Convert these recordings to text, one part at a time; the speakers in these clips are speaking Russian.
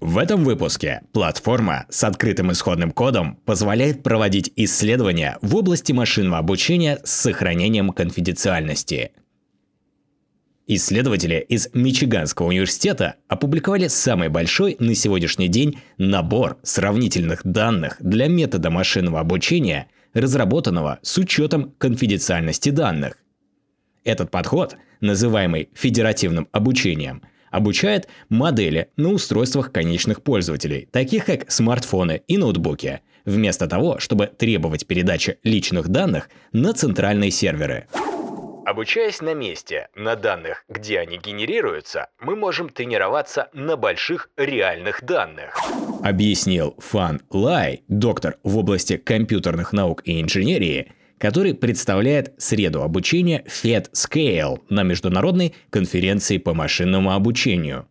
В этом выпуске платформа с открытым исходным кодом позволяет проводить исследования в области машинного обучения с сохранением конфиденциальности. Исследователи из Мичиганского университета опубликовали самый большой на сегодняшний день набор сравнительных данных для метода машинного обучения, разработанного с учетом конфиденциальности данных. Этот подход, называемый федеративным обучением – обучает модели на устройствах конечных пользователей, таких как смартфоны и ноутбуки, вместо того, чтобы требовать передачи личных данных на центральные серверы. Обучаясь на месте, на данных, где они генерируются, мы можем тренироваться на больших реальных данных. Объяснил Фан Лай, доктор в области компьютерных наук и инженерии, который представляет среду обучения FedScale на международной конференции по машинному обучению.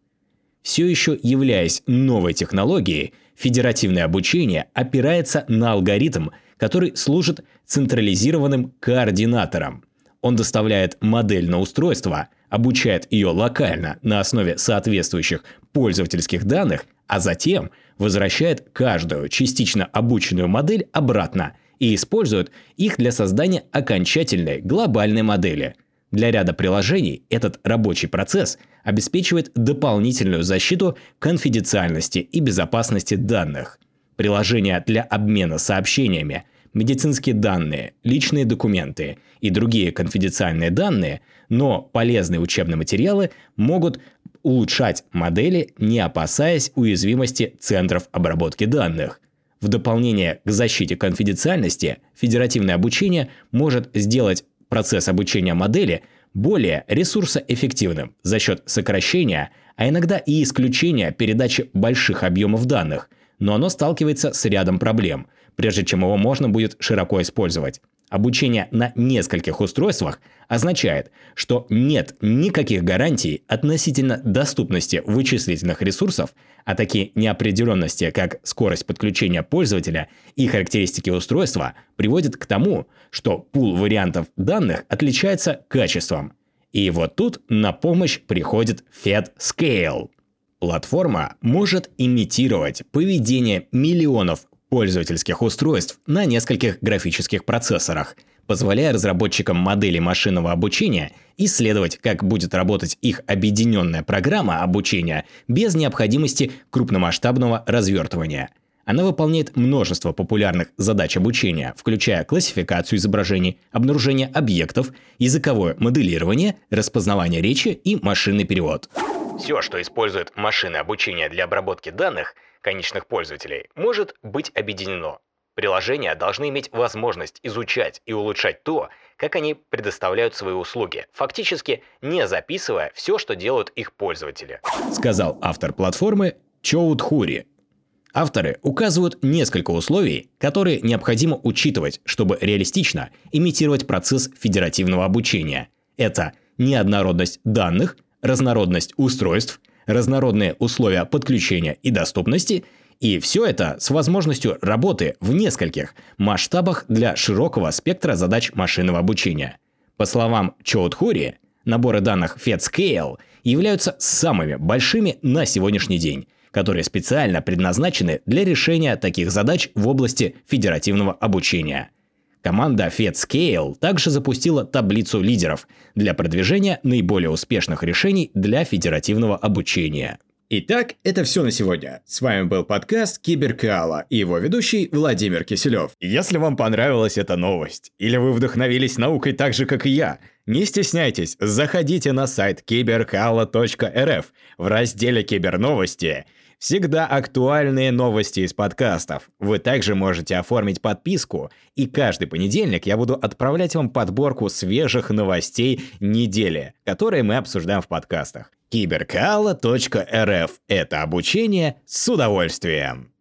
Все еще являясь новой технологией, федеративное обучение опирается на алгоритм, который служит централизированным координатором. Он доставляет модель на устройство, обучает ее локально на основе соответствующих пользовательских данных, а затем возвращает каждую частично обученную модель обратно – и используют их для создания окончательной глобальной модели. Для ряда приложений этот рабочий процесс обеспечивает дополнительную защиту конфиденциальности и безопасности данных. Приложения для обмена сообщениями, медицинские данные, личные документы и другие конфиденциальные данные, но полезные учебные материалы могут улучшать модели, не опасаясь уязвимости центров обработки данных. В дополнение к защите конфиденциальности, федеративное обучение может сделать процесс обучения модели более ресурсоэффективным за счет сокращения, а иногда и исключения передачи больших объемов данных, но оно сталкивается с рядом проблем, прежде чем его можно будет широко использовать. Обучение на нескольких устройствах означает, что нет никаких гарантий относительно доступности вычислительных ресурсов, а такие неопределенности, как скорость подключения пользователя и характеристики устройства, приводят к тому, что пул вариантов данных отличается качеством. И вот тут на помощь приходит FedScale. Платформа может имитировать поведение миллионов пользовательских устройств на нескольких графических процессорах, позволяя разработчикам моделей машинного обучения исследовать, как будет работать их объединенная программа обучения без необходимости крупномасштабного развертывания. Она выполняет множество популярных задач обучения, включая классификацию изображений, обнаружение объектов, языковое моделирование, распознавание речи и машинный перевод. Все, что использует машины обучения для обработки данных, конечных пользователей может быть объединено. Приложения должны иметь возможность изучать и улучшать то, как они предоставляют свои услуги, фактически не записывая все, что делают их пользователи. Сказал автор платформы Чоуд Хури. Авторы указывают несколько условий, которые необходимо учитывать, чтобы реалистично имитировать процесс федеративного обучения. Это неоднородность данных, разнородность устройств – разнородные условия подключения и доступности, и все это с возможностью работы в нескольких масштабах для широкого спектра задач машинного обучения. По словам Чоудхури, наборы данных FedScale являются самыми большими на сегодняшний день, которые специально предназначены для решения таких задач в области федеративного обучения – Команда FedScale также запустила таблицу лидеров для продвижения наиболее успешных решений для федеративного обучения. Итак, это все на сегодня. С вами был подкаст Киберкала и его ведущий Владимир Киселев. Если вам понравилась эта новость, или вы вдохновились наукой так же, как и я, не стесняйтесь, заходите на сайт киберкала.рф в разделе «Киберновости» Всегда актуальные новости из подкастов. Вы также можете оформить подписку, и каждый понедельник я буду отправлять вам подборку свежих новостей недели, которые мы обсуждаем в подкастах. Киберкала.рф – это обучение с удовольствием.